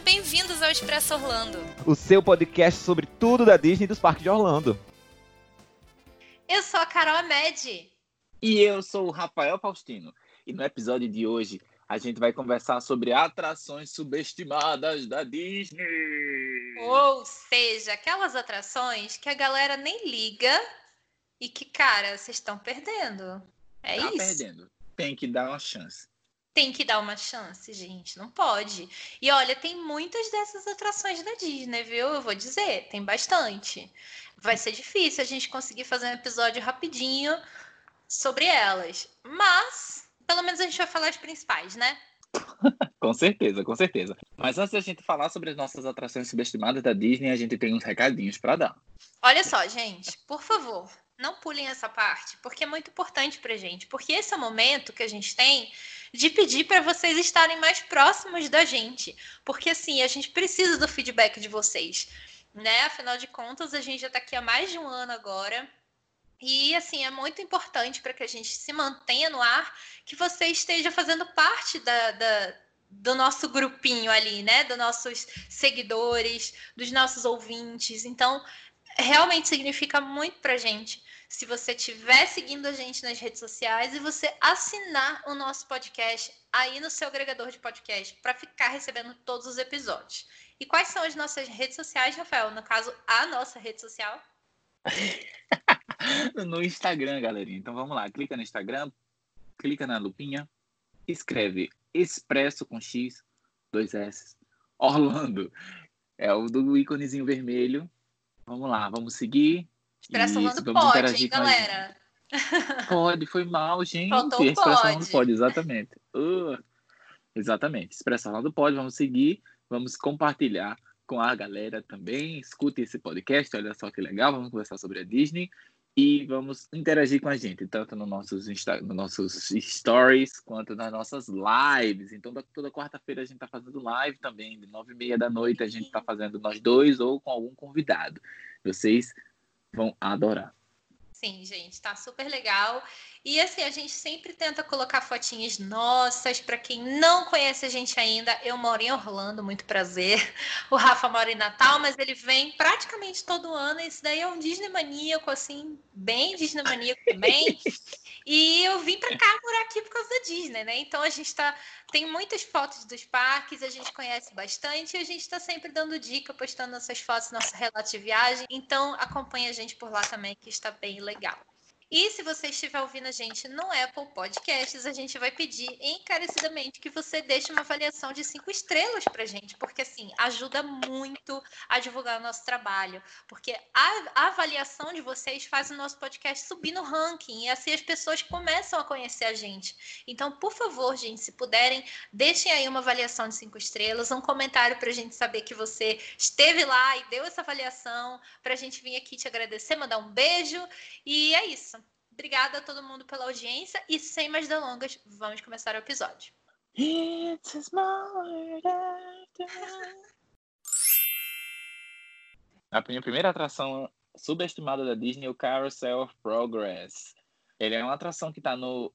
Bem-vindos ao Expresso Orlando, o seu podcast sobre tudo da Disney e dos parques de Orlando. Eu sou a Carol Amed. E eu sou o Rafael Faustino. E no episódio de hoje a gente vai conversar sobre atrações subestimadas da Disney. Ou seja, aquelas atrações que a galera nem liga e que, cara, vocês estão perdendo. É tá isso. perdendo. Tem que dar uma chance. Tem que dar uma chance, gente. Não pode. E olha, tem muitas dessas atrações da Disney, viu? Eu vou dizer, tem bastante. Vai ser difícil a gente conseguir fazer um episódio rapidinho sobre elas. Mas, pelo menos a gente vai falar as principais, né? com certeza, com certeza. Mas antes da gente falar sobre as nossas atrações subestimadas da Disney, a gente tem uns recadinhos para dar. Olha só, gente, por favor, não pulem essa parte, porque é muito importante pra gente. Porque esse é o momento que a gente tem de pedir para vocês estarem mais próximos da gente. Porque assim, a gente precisa do feedback de vocês, né? Afinal de contas, a gente já está aqui há mais de um ano agora. E assim, é muito importante para que a gente se mantenha no ar, que você esteja fazendo parte da, da, do nosso grupinho ali, né? Dos nossos seguidores, dos nossos ouvintes. Então, realmente significa muito pra gente se você estiver seguindo a gente nas redes sociais e você assinar o nosso podcast aí no seu agregador de podcast para ficar recebendo todos os episódios. E quais são as nossas redes sociais, Rafael? No caso, a nossa rede social? no Instagram, galerinha. Então vamos lá, clica no Instagram, clica na lupinha, escreve Expresso com X, dois S, Orlando. É o do íconezinho vermelho. Vamos lá, vamos seguir. Expresso Orlando pode, hein, galera? Pode, foi mal, gente. Faltou Expresso pode. Pode, exatamente. Uh, exatamente. Expresso Orlando pode, vamos seguir, vamos compartilhar com a galera também. Escute esse podcast, olha só que legal, vamos conversar sobre a Disney e vamos interagir com a gente, tanto nos nossos, Insta nos nossos stories quanto nas nossas lives. Então, toda quarta-feira a gente está fazendo live também, de nove e meia da noite a gente está fazendo nós dois ou com algum convidado. Vocês vão adorar. Sim, gente, tá super legal. E assim, a gente sempre tenta colocar fotinhas nossas. Para quem não conhece a gente ainda, eu moro em Orlando, muito prazer. O Rafa mora em Natal, mas ele vem praticamente todo ano. Esse daí é um Disney maníaco, assim, bem Disney maníaco também. E eu vim para cá morar aqui por causa da Disney, né? Então a gente tá tem muitas fotos dos parques, a gente conhece bastante e a gente está sempre dando dica, postando nossas fotos, nossa relato de viagem. Então acompanha a gente por lá também, que está bem legal. E se você estiver ouvindo a gente no Apple Podcasts, a gente vai pedir encarecidamente que você deixe uma avaliação de cinco estrelas pra gente, porque assim, ajuda muito a divulgar o nosso trabalho. Porque a, a avaliação de vocês faz o nosso podcast subir no ranking e assim as pessoas começam a conhecer a gente. Então, por favor, gente, se puderem, deixem aí uma avaliação de cinco estrelas, um comentário pra gente saber que você esteve lá e deu essa avaliação, pra gente vir aqui te agradecer, mandar um beijo. E é isso. Obrigada a todo mundo pela audiência e sem mais delongas, vamos começar o episódio. It's a small A minha primeira atração subestimada da Disney é o Carousel of Progress. Ele é uma atração que está no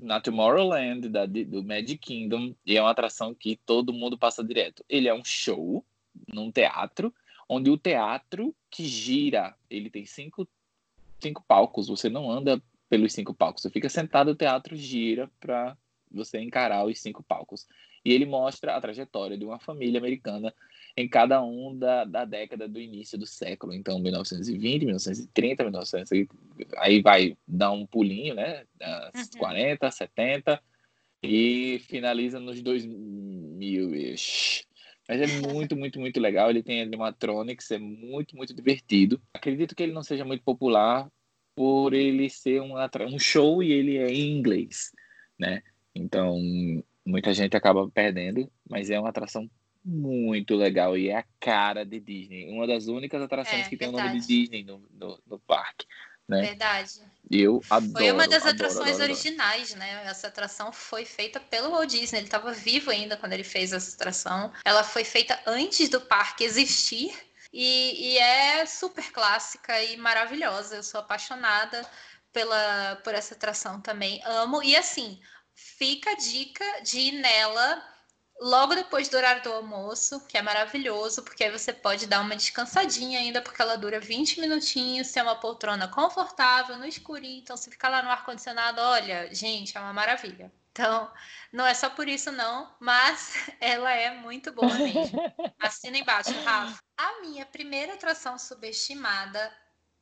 na Tomorrowland da, do Magic Kingdom e é uma atração que todo mundo passa direto. Ele é um show num teatro, onde o teatro que gira, ele tem cinco, cinco palcos, você não anda pelos cinco palcos, você fica sentado, o teatro gira para você encarar os cinco palcos. E ele mostra a trajetória de uma família americana em cada um da, da década do início do século. Então, 1920, 1930, 1900, aí vai dar um pulinho, né? Uhum. 40, 70 e finaliza nos 2000-ish. Mas é muito, muito, muito legal. Ele tem animatronics, é muito, muito divertido. Acredito que ele não seja muito popular por ele ser um, um show e ele é em inglês, né? Então, muita gente acaba perdendo, mas é uma atração muito legal e é a cara de Disney. Uma das únicas atrações É, que tem o nome de Disney no, no, no parque, né? Verdade. Eu adoro. Foi uma das adoro, atrações adoro, adoro. originais, né? Essa atração foi feita pelo Walt Disney. Ele estava vivo ainda quando ele fez essa atração. Ela foi feita antes do parque existir. E, e é super clássica e maravilhosa. Eu sou apaixonada pela, por essa atração também. Amo. E assim, fica a dica de ir nela logo depois do horário do almoço, que é maravilhoso, porque aí você pode dar uma descansadinha ainda, porque ela dura 20 minutinhos, tem uma poltrona confortável, no escurinho, então se ficar lá no ar-condicionado, olha, gente, é uma maravilha. Então, não é só por isso não, mas ela é muito boa mesmo. Assina embaixo, Rafa. A minha primeira atração subestimada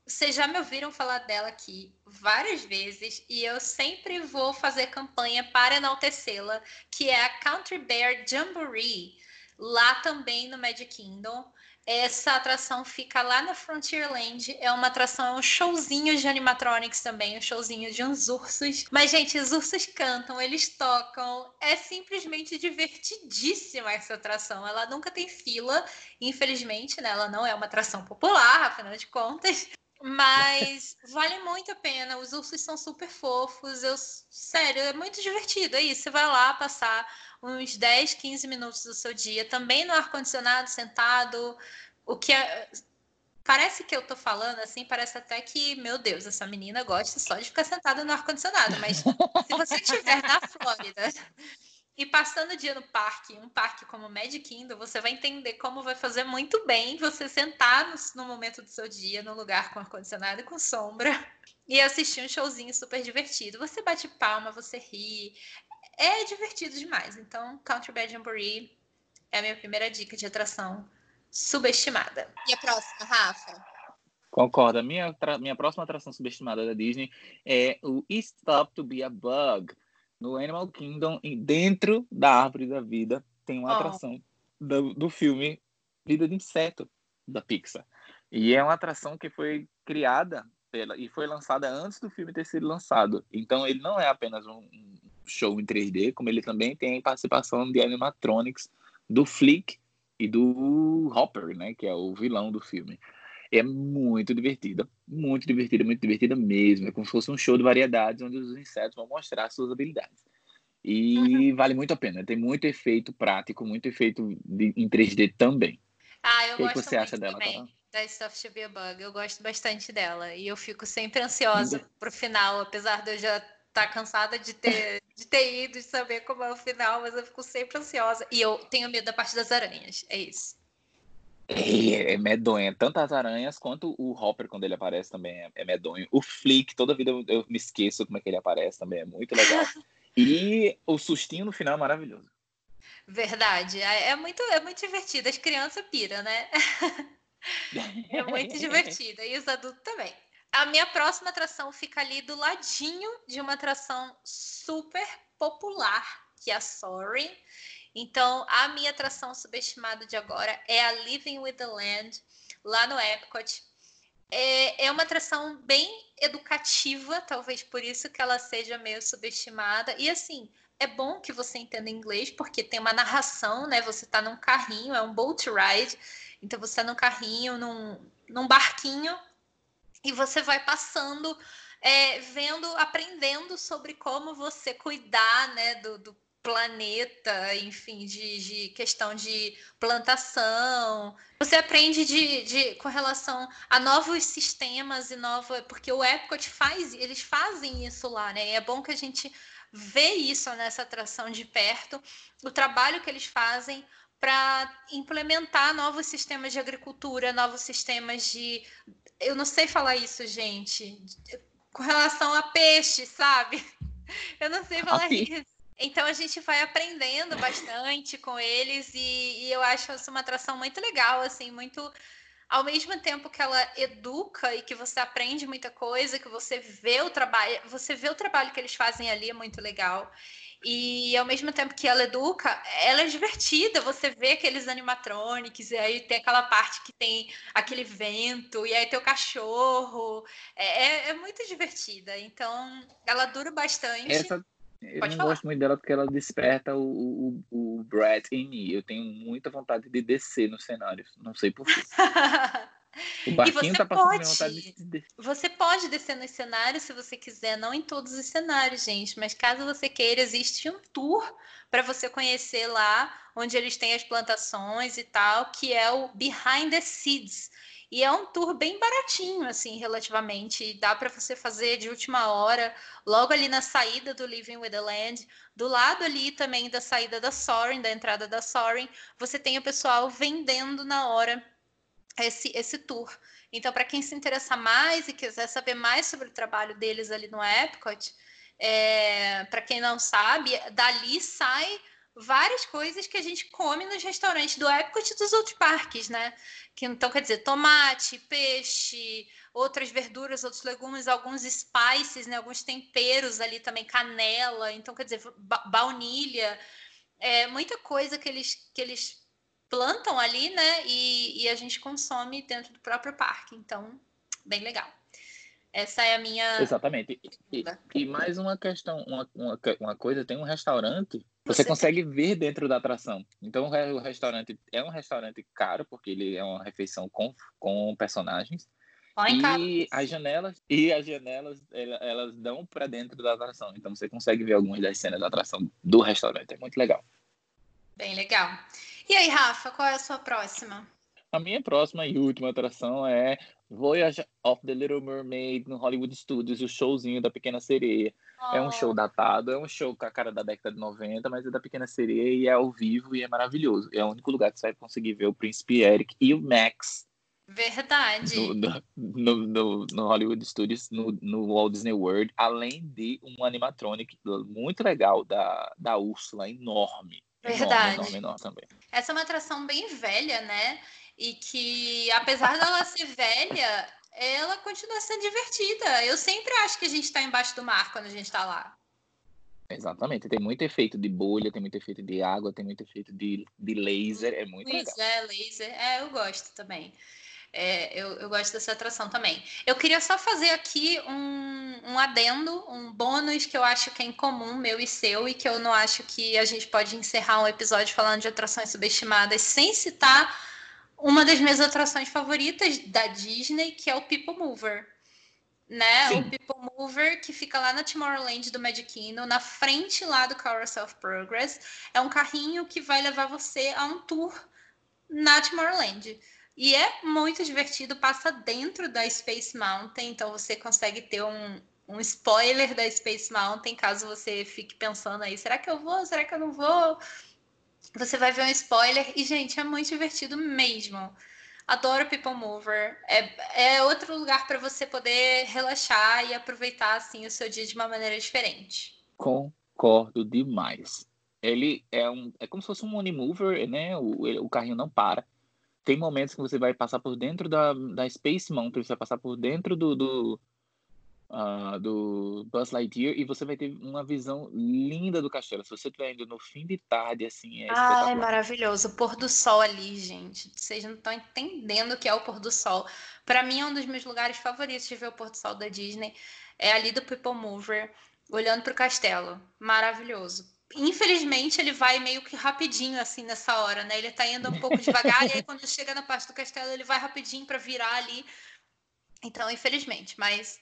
vocês já me ouviram falar dela aqui várias vezes e eu sempre vou fazer campanha para enaltecê-la, que é a Country Bear Jamboree, lá também no Magic Kingdom. Essa atração fica lá na Frontierland. É uma atração, é um showzinho de animatronics também, um showzinho de uns ursos. Mas, gente, os ursos cantam, eles tocam. É simplesmente divertidíssima essa atração. Ela nunca tem fila, infelizmente, né? Ela não é uma atração popular, afinal de contas. Mas vale muito a pena. Os ursos são super fofos. Eu, sério, é muito divertido. É isso. Você vai lá passar uns 10, 15 minutos do seu dia, também no ar-condicionado, sentado. O que é. Parece que eu tô falando assim, parece até que, meu Deus, essa menina gosta só de ficar sentada no ar-condicionado. Mas se você estiver na Flórida e passando o dia no parque, um parque como o Magic Kingdom, você vai entender como vai fazer muito bem você sentar no, no momento do seu dia, num lugar com ar-condicionado e com sombra, e assistir um showzinho super divertido. Você bate palma, você ri. É divertido demais. Então, Country Bad Jamboree é a minha primeira dica de atração subestimada. E a próxima, Rafa? Concordo. A minha, minha próxima atração subestimada da Disney é o Stop to Be a Bug no Animal Kingdom, dentro da Árvore da Vida, tem uma oh. atração do, do filme Vida de Inseto, da Pixar. E é uma atração que foi criada pela, e foi lançada antes do filme ter sido lançado. Então, ele não é apenas um, show em 3D, como ele também tem participação de animatronics do Flick e do Hopper, né, que é o vilão do filme. É muito divertida, muito divertida, muito divertida mesmo. É como se fosse um show de variedades onde os insetos vão mostrar suas habilidades. E uhum. vale muito a pena. Tem muito efeito prático, muito efeito de, em 3D também. Ah, eu o que, gosto que você acha dela, também, da Stuff to Be a Bug. Eu gosto bastante dela. E eu fico sempre ansiosa Ainda... pro final, apesar de eu já estar tá cansada de ter, de ter ido, de saber como é o final, mas eu fico sempre ansiosa. E eu tenho medo da parte das aranhas. É isso. É, é medonha. Tanto as aranhas quanto o Hopper, quando ele aparece, também é, é medonho. O Flick, toda vida eu, eu, me esqueço como é que ele aparece também, é muito legal. e o sustinho no final é maravilhoso. Verdade. É, é muito, é muito divertido. As crianças piram, né? é muito divertida. E os adultos também. A minha próxima atração fica ali do ladinho de uma atração super popular, que é a Soaring. Então, a minha atração subestimada de agora é a Living with the Land, lá no Epcot. É, é uma atração bem educativa, talvez por isso que ela seja meio subestimada. E assim, é bom que você entenda inglês, porque tem uma narração, né? Você está num carrinho, é um boat ride. Então você está num carrinho, num, num barquinho, e você vai passando, é, vendo, aprendendo sobre como você cuidar né, do, do planeta, enfim, de, de, questão de plantação. Você aprende de, de, com relação a novos sistemas e nova. Porque o Epcot faz, eles fazem isso lá, né? E é bom que a gente vê isso nessa atração de perto, o trabalho que eles fazem para implementar novos sistemas de agricultura, novos sistemas de. Eu não sei falar isso, gente. Com relação a peixe, sabe? Eu não sei falar isso. Então a gente vai aprendendo bastante com eles e, e, eu acho essa uma atração muito legal, assim, muito ao mesmo tempo que ela educa e que você aprende muita coisa, que você vê o trabalho, você vê o trabalho que eles fazem ali é muito legal. E ao mesmo tempo que ela educa, ela é divertida. Você vê aqueles animatronics, e aí tem aquela parte que tem aquele vento, e aí tem o cachorro. É, é, é muito divertida. Então, ela dura bastante. Essa, eu Pode não falar. gosto muito dela porque ela desperta o, o, o Brad em mim. Eu tenho muita vontade de descer nos cenários. Não sei porquê. O barquinho tá passando pode, vontade de. Você pode descer nos cenários se você quiser, não em todos os cenários, gente, mas caso você queira, existe um tour para você conhecer lá, onde eles têm as plantações e tal, que é o Behind the Seeds. E é um tour bem baratinho, assim, relativamente. Dá para você fazer de última hora, logo ali na saída do Living with the Land. Do lado ali também da saída da Soaring, da entrada da Soaring, você tem o pessoal vendendo na hora esse, esse tour. Então, para quem se interessar mais e quiser saber mais sobre o trabalho deles ali no Epcot, é, para quem não sabe, dali sai várias coisas que a gente come nos restaurantes do Epcot e dos outros parques, né? Que então quer dizer tomate, peixe, outras verduras, outros legumes, alguns spices, né? Alguns temperos ali também, canela, então quer dizer ba baunilha, é muita coisa que eles que eles plantam ali, né? E, e a gente consome dentro do próprio parque, então bem legal. Essa é a minha. Exatamente. E, e mais uma questão, uma, uma, uma, coisa, tem um restaurante, você, consegue ver dentro da atração. Então o restaurante é um restaurante caro, porque ele é uma refeição com, com personagens. e as janelas e as janelas elas dão para dentro da atração. Então você consegue ver algumas das cenas da atração do restaurante. É muito legal. Bem legal. E aí, Rafa, qual é a sua próxima? A minha próxima e última atração é Voyage of the Little Mermaid no Hollywood Studios, o showzinho da Pequena Sereia. É um show oh. datado, é um show com a cara da década de 90, mas é da Pequena Sereia e é ao vivo e é maravilhoso. É o único lugar que você vai conseguir ver o Príncipe Eric e o Max. Verdade. No, no, no, no Hollywood Studios, no, no, Walt Disney World, além de um animatronic muito legal da, da Úrsula, enorme. Verdade. Enorme, enorme, enorme também. Essa é uma atração bem velha, né? e que, apesar dela ser velha, ela continua sendo divertida. Eu sempre acho que a gente está embaixo do mar quando a gente está lá. Exatamente, tem muito efeito de bolha, tem muito efeito de água, tem muito efeito de, de laser, é muito Isso, legal. É, laser, é, eu gosto também. É, eu, eu, gosto dessa atração também. Eu queria só fazer aqui um, um adendo, um bônus que eu acho que é incomum, meu e seu, e que eu não acho que a gente pode encerrar um episódio falando de atrações subestimadas sem citar uma das minhas atrações favoritas da Disney, que é o People Mover. Né? Sim. O People Mover, que fica lá na Tomorrowland do Magic Kingdom, na frente lá do Carousel of Progress. É um carrinho que vai levar você a um tour na Tomorrowland. E é muito divertido, passa dentro da Space Mountain, então você consegue ter um, um spoiler da Space Mountain, caso você fique pensando aí, será que eu vou? Será que eu não vou? Você vai ver um spoiler e, gente, é muito divertido mesmo. Adoro People Mover. É, é outro lugar para você poder relaxar e aproveitar assim o seu dia de uma maneira diferente. Concordo demais. Ele é um, é como se fosse um money mover, né? O, o carrinho não para. Tem momentos que você vai passar por dentro da, da Space Mountain, você vai passar por dentro do, do, uh, do Buzz Lightyear e você vai ter uma visão linda do castelo. Se você estiver indo no fim de tarde, assim, é Ah, é maravilhoso. O pôr do sol ali, gente. Vocês não estão entendendo o que é o pôr do sol. Para mim, é um dos meus lugares favoritos de ver o pôr do sol da Disney. É ali do People Mover, olhando para o castelo. Maravilhoso infelizmente ele vai meio que rapidinho assim nessa hora, né? Ele tá indo um pouco devagar e aí quando chega na parte do castelo ele vai rapidinho para virar ali. Então, infelizmente, mas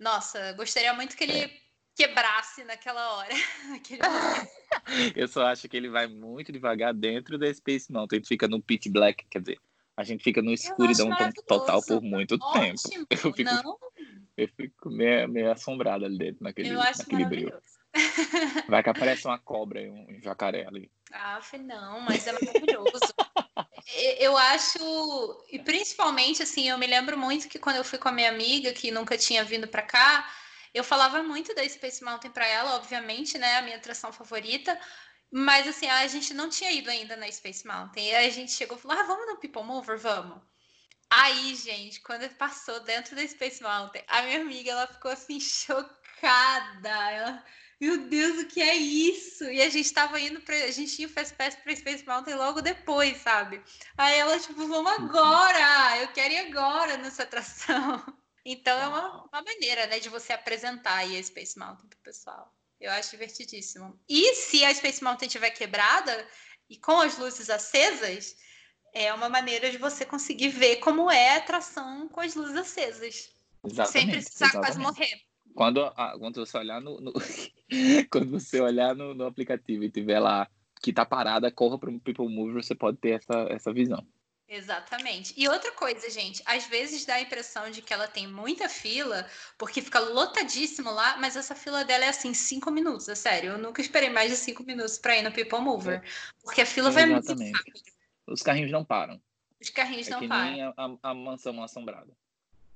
nossa, gostaria muito que ele é. quebrasse naquela hora. Eu só acho que ele vai muito devagar dentro da Space Mountain. Ele fica no pitch black, quer dizer, a gente fica no escuridão total por muito Ótimo. tempo. Eu fico, Não. eu fico meio, meio assombrado ali dentro, naquele, naquele brilho. Vai que aparece uma cobra e um jacaré ali. Ah, não, mas é maravilhoso. Eu acho, e principalmente assim, eu me lembro muito que quando eu fui com a minha amiga, que nunca tinha vindo para cá, eu falava muito da Space Mountain para ela, obviamente, né, a minha atração favorita, mas assim, a gente não tinha ido ainda na Space Mountain. E aí a gente chegou e falou: ah, vamos no People Mover? Vamos. Aí, gente, quando passou dentro da Space Mountain, a minha amiga ela ficou assim chocada. Ela meu Deus, o que é isso? E a gente tava indo pra. A gente tinha o Fast Pass pra Space Mountain logo depois, sabe? Aí ela, tipo, vamos agora! Eu quero ir agora nessa atração. Então é uma, uma maneira, né, de você apresentar aí a Space Mountain pro pessoal. Eu acho divertidíssimo. E se a Space Mountain estiver quebrada e com as luzes acesas, é uma maneira de você conseguir ver como é a atração com as luzes acesas. Exatamente, sem precisar exatamente. quase morrer. Quando, a, quando você olhar no, no quando você olhar no, no, aplicativo e tiver lá que tá parada, corra para o People Mover, você pode ter essa, essa visão. Exatamente. E outra coisa, gente, às vezes dá a impressão de que ela tem muita fila, porque fica lotadíssimo lá, mas essa fila dela é assim, cinco minutos, é sério. Eu nunca esperei mais de cinco minutos para ir no People Mover, porque a fila é, vai muito rápido. Os carrinhos não param. Os carrinhos é não que param. Nem a, a, a mansão assombrada.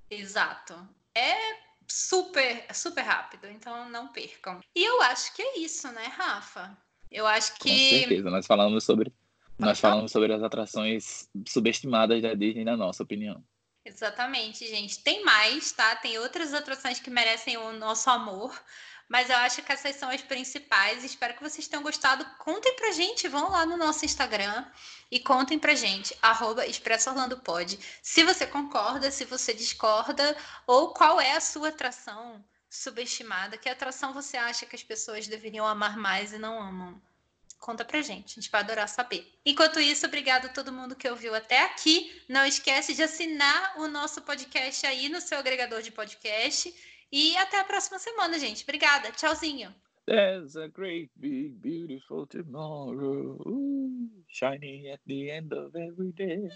Exato. É super, super rápido, então não percam. E eu acho que é isso, né, Rafa? Eu acho que. Com certeza, nós falamos sobre nós falamos sobre as atrações subestimadas da Disney, na nossa opinião. Exatamente, gente. Tem mais, tá? Tem outras atrações que merecem o nosso amor. Mas eu acho que essas são as principais. Espero que vocês tenham gostado. Contem pra gente, vão lá no nosso Instagram e contem pra gente, arroba Expresso Orlando Pod, se você concorda, se você discorda, ou qual é a sua atração subestimada, que atração você acha que as pessoas deveriam amar mais e não amam. Conta pra gente, a gente vai adorar saber. Enquanto isso, obrigado a todo mundo que ouviu até aqui. Não esquece de assinar o nosso podcast aí no seu agregador de podcast. E até a próxima semana, gente. Obrigada. Tchauzinho. There's a great big beautiful tomorrow shining at the end of every day.